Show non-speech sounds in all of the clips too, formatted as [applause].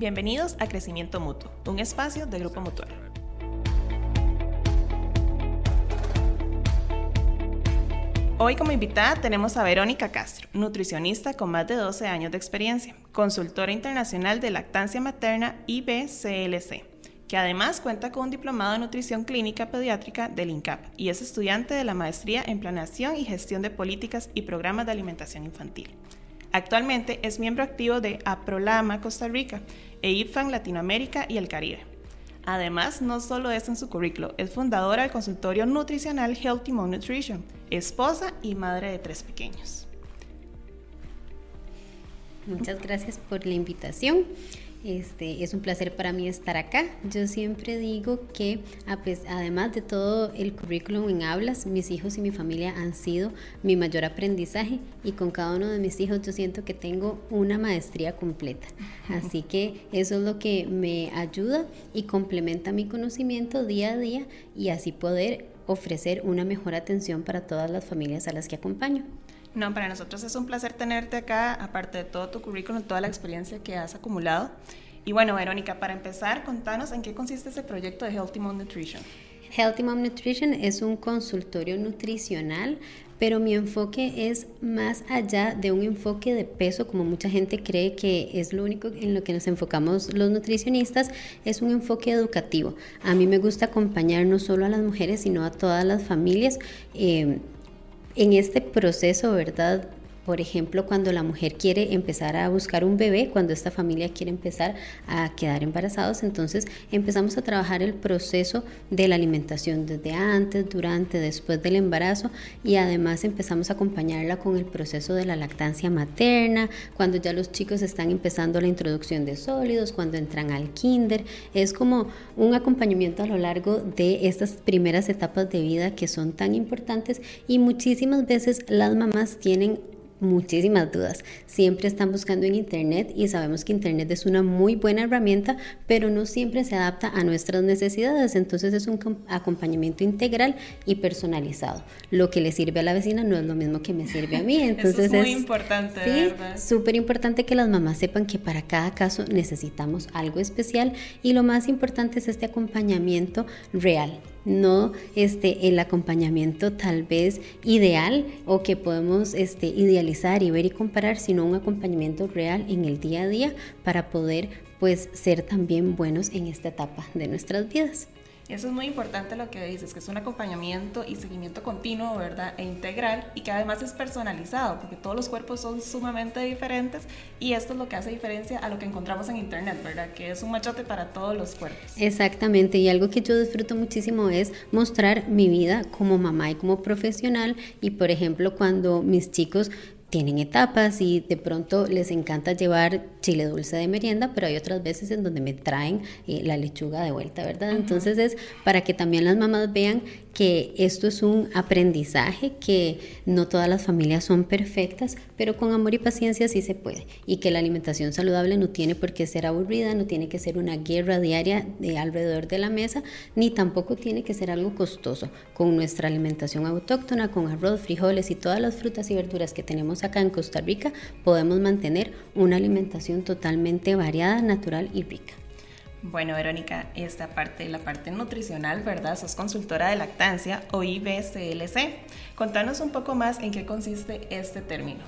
Bienvenidos a Crecimiento Mutuo, un espacio de Grupo Mutual. Hoy como invitada tenemos a Verónica Castro, nutricionista con más de 12 años de experiencia, consultora internacional de lactancia materna IBCLC, que además cuenta con un diplomado de nutrición clínica pediátrica del INCAP y es estudiante de la maestría en planeación y gestión de políticas y programas de alimentación infantil. Actualmente es miembro activo de APROLAMA Costa Rica e Latinoamérica y el Caribe. Además, no solo es en su currículo, es fundadora del consultorio nutricional Healthy Mom Nutrition, esposa y madre de tres pequeños. Muchas gracias por la invitación. Este, es un placer para mí estar acá. Yo siempre digo que además de todo el currículum en hablas, mis hijos y mi familia han sido mi mayor aprendizaje y con cada uno de mis hijos yo siento que tengo una maestría completa. Así [laughs] que eso es lo que me ayuda y complementa mi conocimiento día a día y así poder ofrecer una mejor atención para todas las familias a las que acompaño. No, para nosotros es un placer tenerte acá, aparte de todo tu currículum, toda la experiencia que has acumulado. Y bueno, Verónica, para empezar, contanos en qué consiste ese proyecto de Healthy Mom Nutrition. Healthy Mom Nutrition es un consultorio nutricional, pero mi enfoque es más allá de un enfoque de peso, como mucha gente cree que es lo único en lo que nos enfocamos los nutricionistas, es un enfoque educativo. A mí me gusta acompañar no solo a las mujeres, sino a todas las familias. Eh, en este proceso, ¿verdad? Por ejemplo, cuando la mujer quiere empezar a buscar un bebé, cuando esta familia quiere empezar a quedar embarazados, entonces empezamos a trabajar el proceso de la alimentación desde antes, durante, después del embarazo y además empezamos a acompañarla con el proceso de la lactancia materna, cuando ya los chicos están empezando la introducción de sólidos, cuando entran al kinder. Es como un acompañamiento a lo largo de estas primeras etapas de vida que son tan importantes y muchísimas veces las mamás tienen muchísimas dudas. Siempre están buscando en Internet y sabemos que Internet es una muy buena herramienta, pero no siempre se adapta a nuestras necesidades. Entonces es un acompañamiento integral y personalizado. Lo que le sirve a la vecina no es lo mismo que me sirve a mí. [laughs] Entonces es muy importante. Sí, súper importante que las mamás sepan que para cada caso necesitamos algo especial y lo más importante es este acompañamiento real no este, el acompañamiento tal vez ideal o que podemos este, idealizar y ver y comparar, sino un acompañamiento real en el día a día para poder pues ser también buenos en esta etapa de nuestras vidas. Eso es muy importante lo que dices, que es un acompañamiento y seguimiento continuo, ¿verdad? E integral y que además es personalizado, porque todos los cuerpos son sumamente diferentes y esto es lo que hace diferencia a lo que encontramos en Internet, ¿verdad? Que es un machote para todos los cuerpos. Exactamente, y algo que yo disfruto muchísimo es mostrar mi vida como mamá y como profesional y, por ejemplo, cuando mis chicos tienen etapas y de pronto les encanta llevar chile dulce de merienda, pero hay otras veces en donde me traen eh, la lechuga de vuelta, ¿verdad? Entonces es para que también las mamás vean que esto es un aprendizaje, que no todas las familias son perfectas, pero con amor y paciencia sí se puede. Y que la alimentación saludable no tiene por qué ser aburrida, no tiene que ser una guerra diaria de alrededor de la mesa, ni tampoco tiene que ser algo costoso. Con nuestra alimentación autóctona, con arroz, frijoles y todas las frutas y verduras que tenemos acá en Costa Rica, podemos mantener una alimentación totalmente variada, natural y rica. Bueno, Verónica, esta parte, la parte nutricional, ¿verdad? Sos consultora de lactancia o IBCLC. Contanos un poco más en qué consiste este término.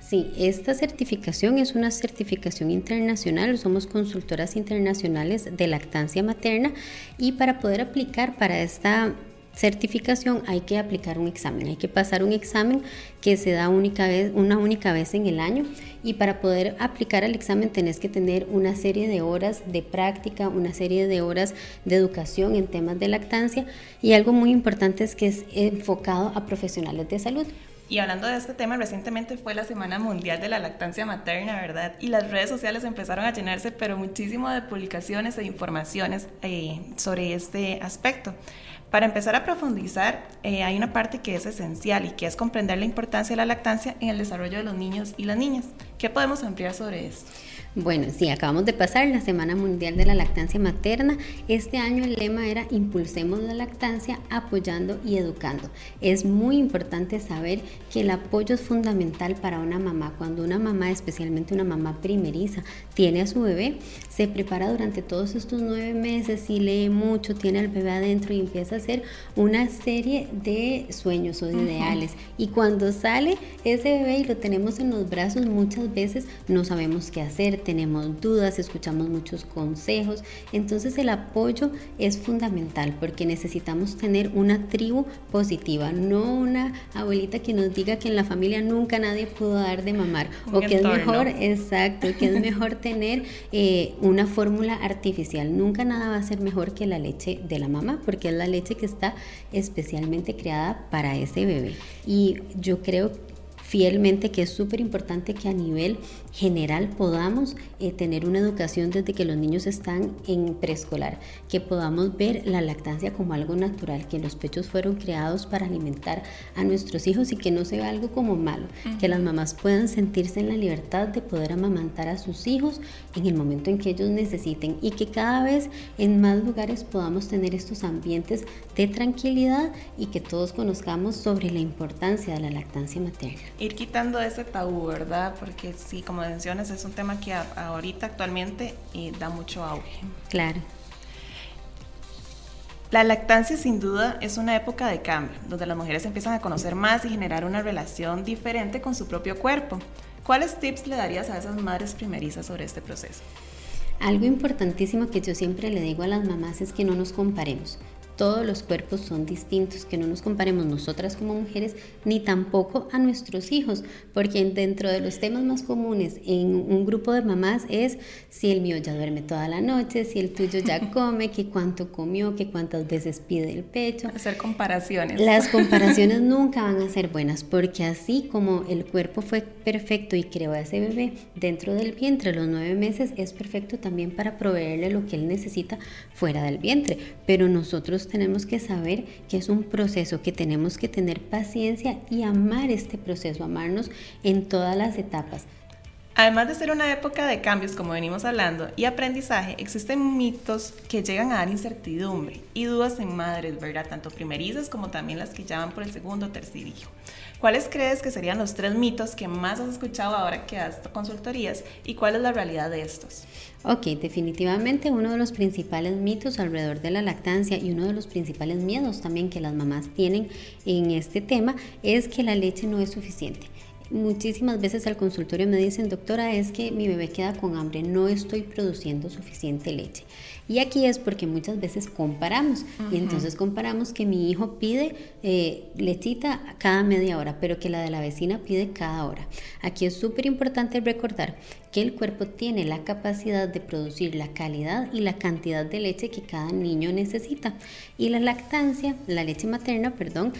Sí, esta certificación es una certificación internacional, somos consultoras internacionales de lactancia materna y para poder aplicar para esta certificación hay que aplicar un examen, hay que pasar un examen que se da única vez, una única vez en el año y para poder aplicar al examen tenés que tener una serie de horas de práctica, una serie de horas de educación en temas de lactancia y algo muy importante es que es enfocado a profesionales de salud. Y hablando de este tema, recientemente fue la Semana Mundial de la Lactancia Materna, ¿verdad? Y las redes sociales empezaron a llenarse, pero muchísimo de publicaciones e informaciones eh, sobre este aspecto. Para empezar a profundizar, eh, hay una parte que es esencial y que es comprender la importancia de la lactancia en el desarrollo de los niños y las niñas. ¿Qué podemos ampliar sobre esto? Bueno, sí, acabamos de pasar la Semana Mundial de la Lactancia Materna. Este año el lema era Impulsemos la lactancia apoyando y educando. Es muy importante saber que el apoyo es fundamental para una mamá. Cuando una mamá, especialmente una mamá primeriza, tiene a su bebé, se prepara durante todos estos nueve meses y lee mucho, tiene al bebé adentro y empieza a hacer una serie de sueños o de ideales. Y cuando sale ese bebé y lo tenemos en los brazos, muchas veces no sabemos qué hacer tenemos dudas, escuchamos muchos consejos. Entonces el apoyo es fundamental porque necesitamos tener una tribu positiva, no una abuelita que nos diga que en la familia nunca nadie pudo dar de mamar o que es mejor, exacto, que es mejor tener eh, una fórmula artificial. Nunca nada va a ser mejor que la leche de la mamá porque es la leche que está especialmente creada para ese bebé. Y yo creo fielmente que es súper importante que a nivel general podamos eh, tener una educación desde que los niños están en preescolar, que podamos ver la lactancia como algo natural, que los pechos fueron creados para alimentar a nuestros hijos y que no sea algo como malo, que las mamás puedan sentirse en la libertad de poder amamantar a sus hijos en el momento en que ellos necesiten y que cada vez en más lugares podamos tener estos ambientes de tranquilidad y que todos conozcamos sobre la importancia de la lactancia materna ir quitando ese tabú, ¿verdad? Porque sí, como mencionas, es un tema que ahorita actualmente eh, da mucho auge. Claro. La lactancia sin duda es una época de cambio, donde las mujeres empiezan a conocer más y generar una relación diferente con su propio cuerpo. ¿Cuáles tips le darías a esas madres primerizas sobre este proceso? Algo importantísimo que yo siempre le digo a las mamás es que no nos comparemos todos los cuerpos son distintos, que no nos comparemos nosotras como mujeres ni tampoco a nuestros hijos, porque dentro de los temas más comunes en un grupo de mamás es si el mío ya duerme toda la noche, si el tuyo ya [laughs] come, que cuánto comió, que cuántas veces pide el pecho. Hacer comparaciones. Las [laughs] comparaciones nunca van a ser buenas, porque así como el cuerpo fue perfecto y creó a ese bebé dentro del vientre los nueve meses, es perfecto también para proveerle lo que él necesita fuera del vientre, pero nosotros tenemos que saber que es un proceso, que tenemos que tener paciencia y amar este proceso, amarnos en todas las etapas. Además de ser una época de cambios, como venimos hablando, y aprendizaje, existen mitos que llegan a dar incertidumbre y dudas en madres, ¿verdad? Tanto primerizas como también las que ya van por el segundo o tercer hijo. ¿Cuáles crees que serían los tres mitos que más has escuchado ahora que das consultorías y cuál es la realidad de estos? Ok, definitivamente uno de los principales mitos alrededor de la lactancia y uno de los principales miedos también que las mamás tienen en este tema es que la leche no es suficiente. Muchísimas veces al consultorio me dicen, doctora, es que mi bebé queda con hambre, no estoy produciendo suficiente leche. Y aquí es porque muchas veces comparamos. Y entonces comparamos que mi hijo pide eh, lechita cada media hora, pero que la de la vecina pide cada hora. Aquí es súper importante recordar que el cuerpo tiene la capacidad de producir la calidad y la cantidad de leche que cada niño necesita. Y la lactancia, la leche materna, perdón,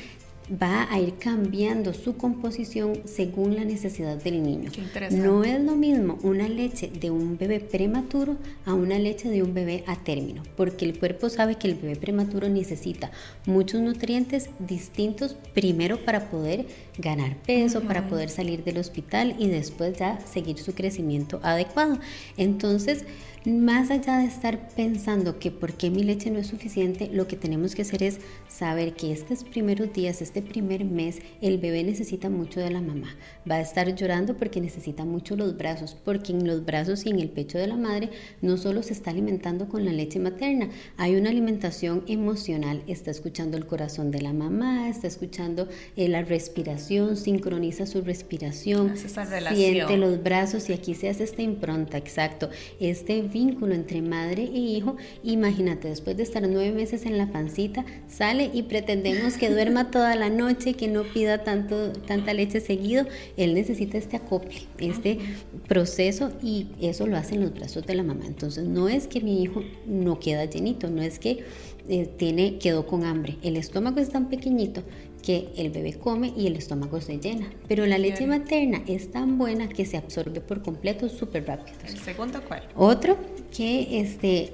va a ir cambiando su composición según la necesidad del niño. No es lo mismo una leche de un bebé prematuro a una leche de un bebé a término, porque el cuerpo sabe que el bebé prematuro necesita muchos nutrientes distintos primero para poder ganar peso, para poder salir del hospital y después ya seguir su crecimiento adecuado. Entonces, más allá de estar pensando que por qué mi leche no es suficiente, lo que tenemos que hacer es saber que estos primeros días, este primer mes, el bebé necesita mucho de la mamá. Va a estar llorando porque necesita mucho los brazos, porque en los brazos y en el pecho de la madre no solo se está alimentando con la leche materna, hay una alimentación emocional, está escuchando el corazón de la mamá, está escuchando eh, la respiración, sincroniza su respiración, siente los brazos y aquí se hace esta impronta, exacto. Este vínculo entre madre e hijo, imagínate, después de estar nueve meses en la pancita, sale y pretendemos que duerma toda la noche, que no pida tanto, tanta leche seguido, él necesita este acople, este proceso y eso lo hace en los brazos de la mamá. Entonces no es que mi hijo no queda llenito, no es que eh, tiene, quedó con hambre, el estómago es tan pequeñito que el bebé come y el estómago se llena. Pero la leche materna es tan buena que se absorbe por completo súper rápido. ¿El segundo cuál? Otro que este,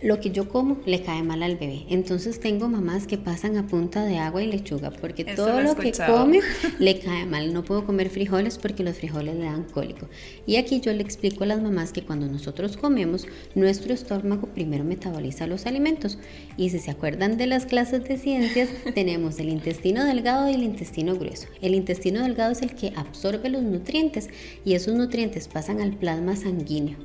lo que yo como le cae mal al bebé. Entonces tengo mamás que pasan a punta de agua y lechuga porque todo lo, que come [laughs] le cae mal. No puedo comer frijoles porque los frijoles le dan cólico. Y aquí yo le explico a las mamás que cuando nosotros comemos, nuestro estómago primero metaboliza los alimentos. Y si se acuerdan de las clases de ciencias, [laughs] tenemos el intestino delgado y el intestino grueso. El intestino delgado es el que absorbe los nutrientes y esos nutrientes pasan al plasma sanguíneo.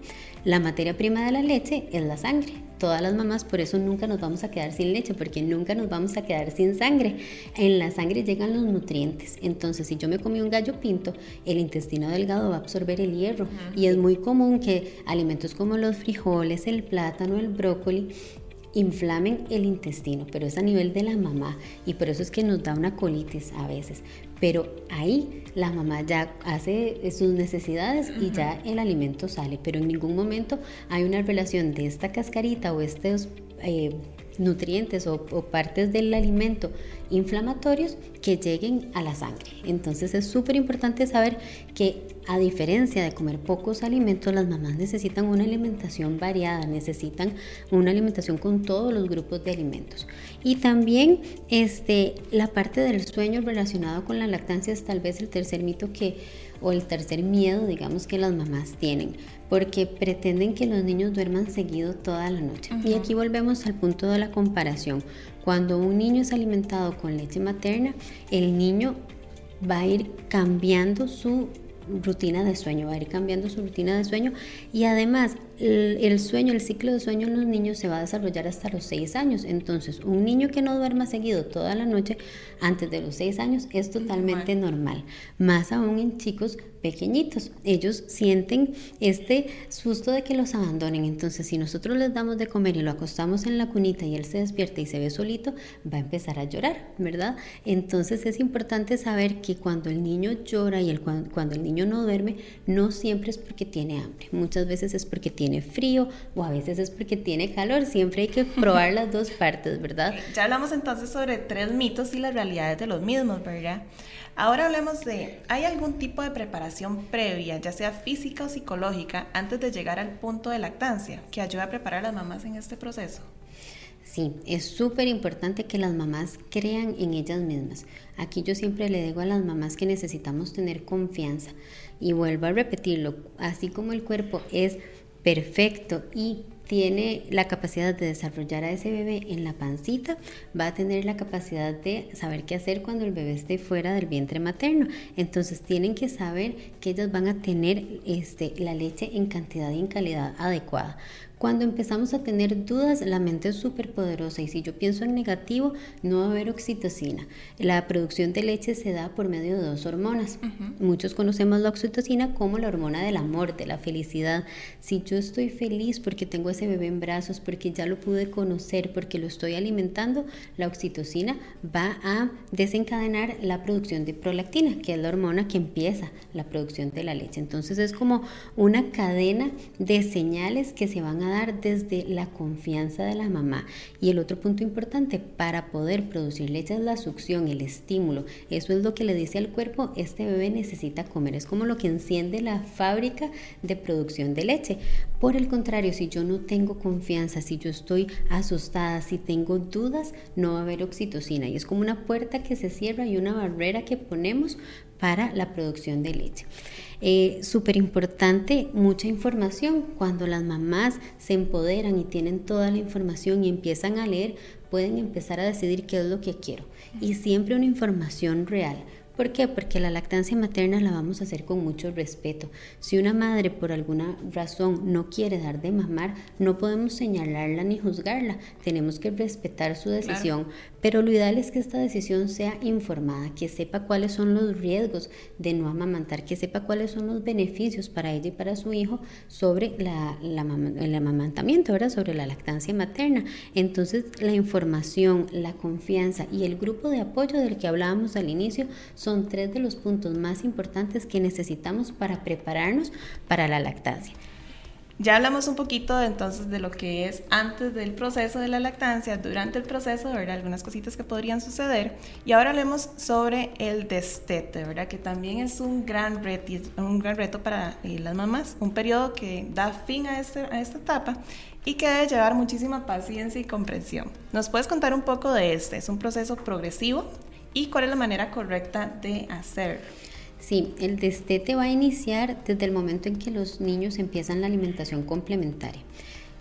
La materia prima de la leche es la sangre. Todas las mamás por eso nunca nos vamos a quedar sin leche, porque nunca nos vamos a quedar sin sangre. En la sangre llegan los nutrientes. Entonces, si yo me comí un gallo pinto, el intestino delgado va a absorber el hierro. Y es muy común que alimentos como los frijoles, el plátano, el brócoli, inflamen el intestino, pero es a nivel de la mamá y por eso es que nos da una colitis a veces. Pero ahí la mamá ya hace sus necesidades y ya el alimento sale, pero en ningún momento hay una relación de esta cascarita o estos eh, nutrientes o, partes del alimento inflamatorios que lleguen a la sangre. Entonces es súper importante saber que a diferencia de comer pocos alimentos, las mamás necesitan una alimentación variada, necesitan una alimentación con todos los grupos de alimentos. Y también este, la parte del sueño relacionado con la lactancia es tal vez el tercer mito que o el tercer miedo, digamos, que las mamás tienen, porque pretenden que los niños duerman seguido toda la noche. Y aquí volvemos al punto de la comparación. Cuando un niño es alimentado con leche materna, el niño va a ir cambiando su rutina de sueño, va a ir cambiando su rutina de sueño y además el, sueño, el ciclo de sueño en los niños se va a desarrollar hasta los 6 años. Entonces, un niño que no duerma seguido toda la noche antes de los 6 años es totalmente normal. Más aún en chicos pequeñitos. Ellos sienten este susto de que los abandonen. Entonces, si nosotros les damos de comer y lo acostamos en la cunita y él se despierta y se ve solito, va a empezar a llorar, ¿verdad? Entonces, es importante saber que cuando el niño llora y el, cuando el niño no duerme, no siempre es porque tiene hambre. Muchas veces es porque tiene frío o a veces es porque tiene calor. Siempre hay que [laughs] probar las dos partes, ¿verdad? Ya hablamos entonces sobre tres mitos y las realidades de los mismos, ¿verdad? Ahora hablemos de, ¿hay algún tipo de preparación previa, ya sea física o psicológica, antes de llegar al punto de lactancia, que ayude a preparar a las mamás en este proceso? Sí, es súper importante que las mamás crean en ellas mismas. Aquí yo siempre le digo a las mamás que necesitamos tener confianza. Y vuelvo a repetirlo, así como el cuerpo es perfecto y tiene la capacidad de desarrollar a ese bebé en la pancita, va a tener la capacidad de saber qué hacer cuando el bebé esté fuera del vientre materno. Entonces tienen que saber que ellas van a tener este, la leche en cantidad y en calidad adecuada. Cuando empezamos a tener dudas, la mente es súper poderosa y si yo pienso en negativo, no va a haber oxitocina. La producción de leche se da por medio de dos hormonas. Muchos conocemos la oxitocina como la hormona del amor, de la felicidad. Si yo estoy feliz porque tengo ese bebé en brazos, porque ya lo pude conocer, porque lo estoy alimentando, la oxitocina va a desencadenar la producción de prolactina, que es la hormona que empieza la producción de la leche. Entonces es como una cadena de señales que se van a dar desde la confianza de la mamá. Y el otro punto importante, para poder producir leche es la succión, el estímulo. Eso es lo que le dice al cuerpo, este bebé necesita comer. Es como lo que enciende la fábrica de producción de leche. Por el contrario, si yo no tengo confianza, si yo estoy asustada, si tengo dudas, no va a haber oxitocina. Y es como una puerta que se cierra y una barrera que ponemos para la producción de leche. Eh, Súper importante, mucha información. Cuando las mamás se empoderan y tienen toda la información y empiezan a leer, pueden empezar a decidir qué es lo que quiero. Y siempre una información real ¿Por qué? Porque la lactancia materna la vamos a hacer con mucho respeto. Si una madre por alguna razón no quiere dar de mamar, no podemos señalarla ni juzgarla. Tenemos que respetar su decisión, pero lo ideal es que esta decisión sea informada, que sepa cuáles son los riesgos de no amamantar, que sepa cuáles son los beneficios para ella y para su hijo sobre la, el amamantamiento, ¿verdad? sobre la lactancia materna. Entonces, la información, la confianza y el grupo de apoyo del que hablábamos al inicio son tres de los puntos más importantes que necesitamos para prepararnos para la lactancia. Ya hablamos un poquito entonces de lo que es antes del proceso de la lactancia, durante el proceso, ¿verdad? Algunas cositas que podrían suceder. Y ahora hablemos sobre el destete, ¿verdad? Que también es un gran reto, un gran reto para eh, las mamás, un periodo que da fin este, a esta etapa y que debe llevar muchísima paciencia y comprensión. ¿Nos puedes contar un poco de este? ¿Es un proceso progresivo? ¿Y cuál es la manera correcta de hacerlo? Sí, el destete va a iniciar desde el momento en que los niños empiezan la alimentación complementaria.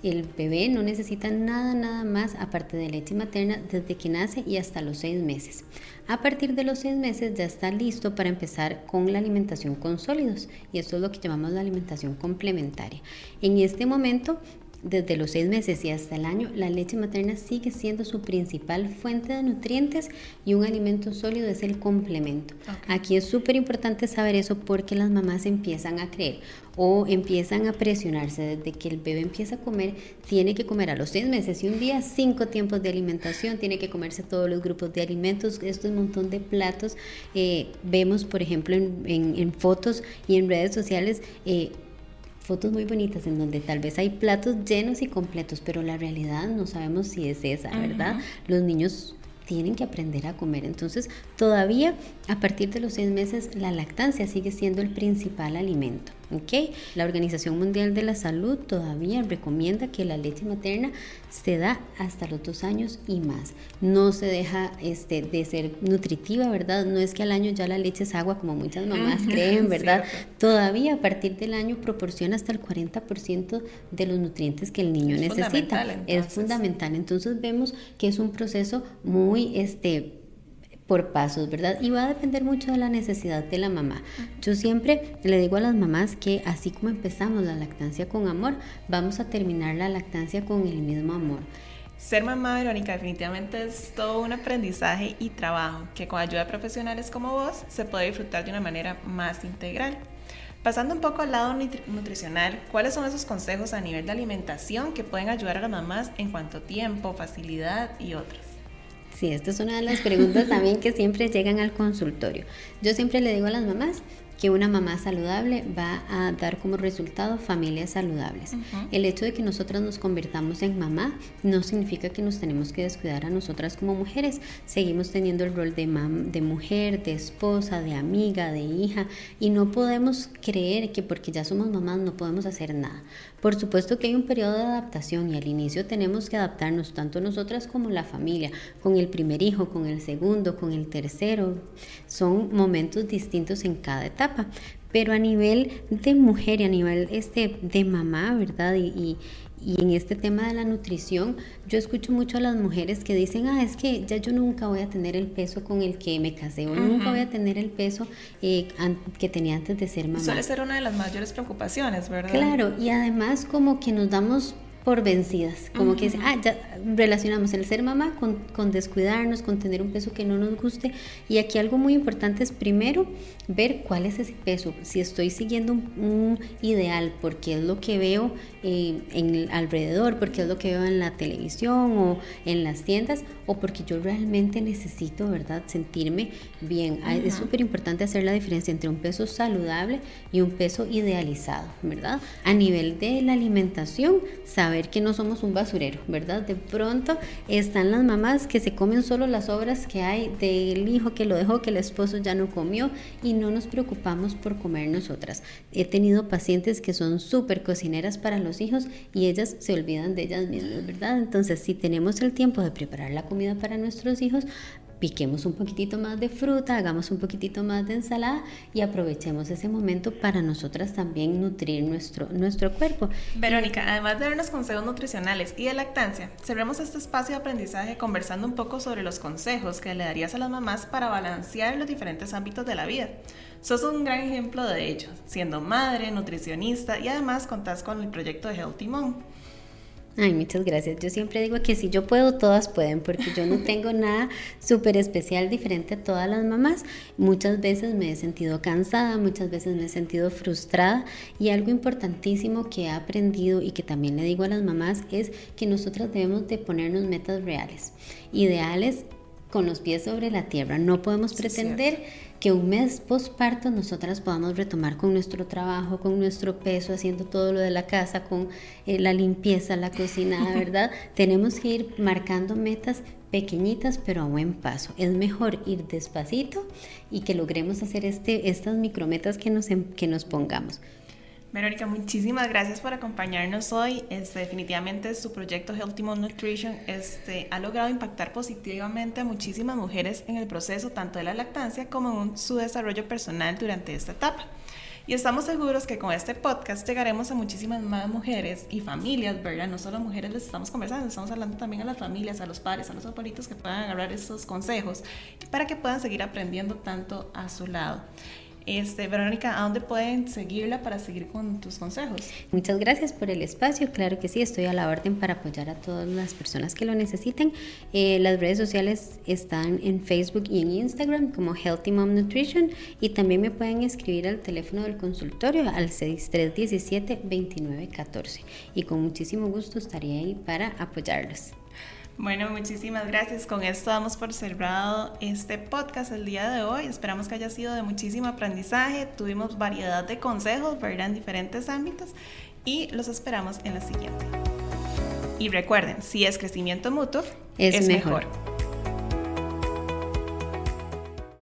El bebé no necesita nada, nada más aparte de leche materna desde que nace y hasta los seis meses. A partir de los seis meses ya está listo para empezar con la alimentación con sólidos y esto es lo que llamamos la alimentación complementaria. En este momento desde los seis meses y hasta el año, la leche materna sigue siendo su principal fuente de nutrientes y un alimento sólido es el complemento. Aquí es súper importante saber eso porque las mamás empiezan a creer o empiezan a presionarse desde que el bebé empieza a comer, tiene que comer a los seis meses y un día cinco tiempos de alimentación, tiene que comerse todos los grupos de alimentos, esto es un montón de platos. Eh, vemos, por ejemplo, en, fotos y en redes sociales, eh, fotos muy bonitas en donde tal vez hay platos llenos y completos, pero la realidad no sabemos si es esa, ¿verdad? Los niños tienen que aprender a comer. Entonces, todavía a partir de los seis meses, la lactancia sigue siendo el principal alimento. La Organización Mundial de la Salud todavía recomienda que la leche materna se da hasta los dos años y más. No se deja este, de ser nutritiva, ¿verdad? No es que al año ya la leche es agua como muchas mamás [laughs] creen, ¿verdad? Todavía a partir del año proporciona hasta el 40% de los nutrientes que el niño necesita. es fundamental. Entonces vemos que es un proceso muy este por pasos, ¿verdad? Y va a depender mucho de la necesidad de la mamá. Yo siempre le digo a las mamás que así como empezamos la lactancia con amor, vamos a terminar la lactancia con el mismo amor. Ser mamá, Verónica, definitivamente es todo un aprendizaje y trabajo que con ayuda de profesionales como vos se puede disfrutar de una manera más integral. Pasando un poco al lado nutricional, ¿cuáles son esos consejos a nivel de alimentación que pueden ayudar a las mamás en cuanto a tiempo, facilidad y otros? Sí, esta es una de las preguntas también que siempre llegan al consultorio. Yo siempre le digo a las mamás que una mamá saludable va a dar como resultado familias saludables. El hecho de que nosotras nos convirtamos en mamá no significa que nos tenemos que descuidar a nosotras como mujeres. Seguimos teniendo el rol de, de mujer, de esposa, de amiga, de hija y no podemos creer que porque ya somos mamás no podemos hacer nada. Por supuesto que hay un periodo de adaptación y al inicio tenemos que adaptarnos tanto nosotras como la familia, con el primer hijo, con el segundo, con el tercero. Son momentos distintos en cada etapa. Pero a nivel de mujer y a nivel este, de mamá, ¿verdad? y, y en este tema de la nutrición, yo escucho mucho a las mujeres que dicen, ah, es que ya yo nunca voy a tener el peso con el que me casé o nunca voy a tener el peso eh, que tenía antes de ser mamá. Suele ser una de las mayores preocupaciones, ¿verdad? Claro, y además como que nos damos por vencidas, como que ah, ya relacionamos el ser mamá con, con, descuidarnos, con tener un peso que no nos guste. Y aquí algo muy importante es primero ver cuál es ese peso, si estoy siguiendo un, ideal, porque es lo que veo eh, en alrededor, porque es lo que veo en la televisión o en las tiendas, o porque yo realmente necesito, ¿verdad?, sentirme bien. Ah, es súper importante hacer la diferencia entre un peso saludable y un peso idealizado, ¿verdad? A nivel de la alimentación, ver que no somos un basurero, ¿verdad? De pronto están las mamás que se comen solo las obras que hay del hijo que lo dejó, que el esposo ya no comió y no nos preocupamos por comer nosotras. He tenido pacientes que son súper cocineras para los hijos y ellas se olvidan de ellas mismas, ¿verdad? Entonces, si tenemos el tiempo de preparar la comida para nuestros hijos, piquemos un poquitito más de fruta, hagamos un poquitito más de ensalada y aprovechemos ese momento para nosotras también nutrir nuestro, nuestro cuerpo. Verónica, además de darnos consejos nutricionales y de lactancia, cerremos este espacio de aprendizaje conversando un poco sobre los consejos que le darías a las mamás para balancear los diferentes ámbitos de la vida. Sos un gran ejemplo de ello, siendo madre, nutricionista y además contás con el proyecto de Healthy Mom. Ay, muchas gracias. Yo siempre digo que si yo puedo, todas pueden, porque yo no [laughs] tengo nada súper especial diferente a todas las mamás. Muchas veces me he sentido cansada, muchas veces me he sentido frustrada y algo importantísimo que he aprendido y que también le digo a las mamás es que nosotras debemos de ponernos metas reales, ideales con los pies sobre la tierra. No podemos pretender que un mes postparto nosotras podamos retomar con nuestro trabajo, con nuestro peso, haciendo todo lo de la casa, con eh, la limpieza, la cocina, [laughs] ¿verdad? Tenemos que ir marcando metas pequeñitas pero a buen paso. Es mejor ir despacito y que logremos hacer este, estas micrometas que nos, em, que nos pongamos. Verónica, muchísimas gracias por acompañarnos hoy. Este, definitivamente su proyecto Healthy Mom Nutrition este, ha logrado impactar positivamente a muchísimas mujeres en el proceso tanto de la lactancia como en su desarrollo personal durante esta etapa. Y estamos seguros que con este podcast llegaremos a muchísimas más mujeres y familias, ¿verdad? No solo mujeres les estamos conversando, estamos hablando también a las familias, a los padres, a los abuelitos que puedan agarrar estos consejos para que puedan seguir aprendiendo tanto a su lado. Este, Verónica, ¿a dónde pueden seguirla para seguir con tus consejos? Muchas gracias por el espacio. Claro que sí, estoy a la orden para apoyar a todas las personas que lo necesiten. Eh, las redes sociales están en Facebook y en Instagram como Healthy Mom Nutrition y también me pueden escribir al teléfono del consultorio al 6317-2914 y con muchísimo gusto estaría ahí para apoyarlos. Bueno, muchísimas gracias. Con esto damos por cerrado este podcast el día de hoy. Esperamos que haya sido de muchísimo aprendizaje. Tuvimos variedad de consejos, ¿verdad? En diferentes ámbitos y los esperamos en la siguiente. Y recuerden, si es crecimiento mutuo, es, mejor.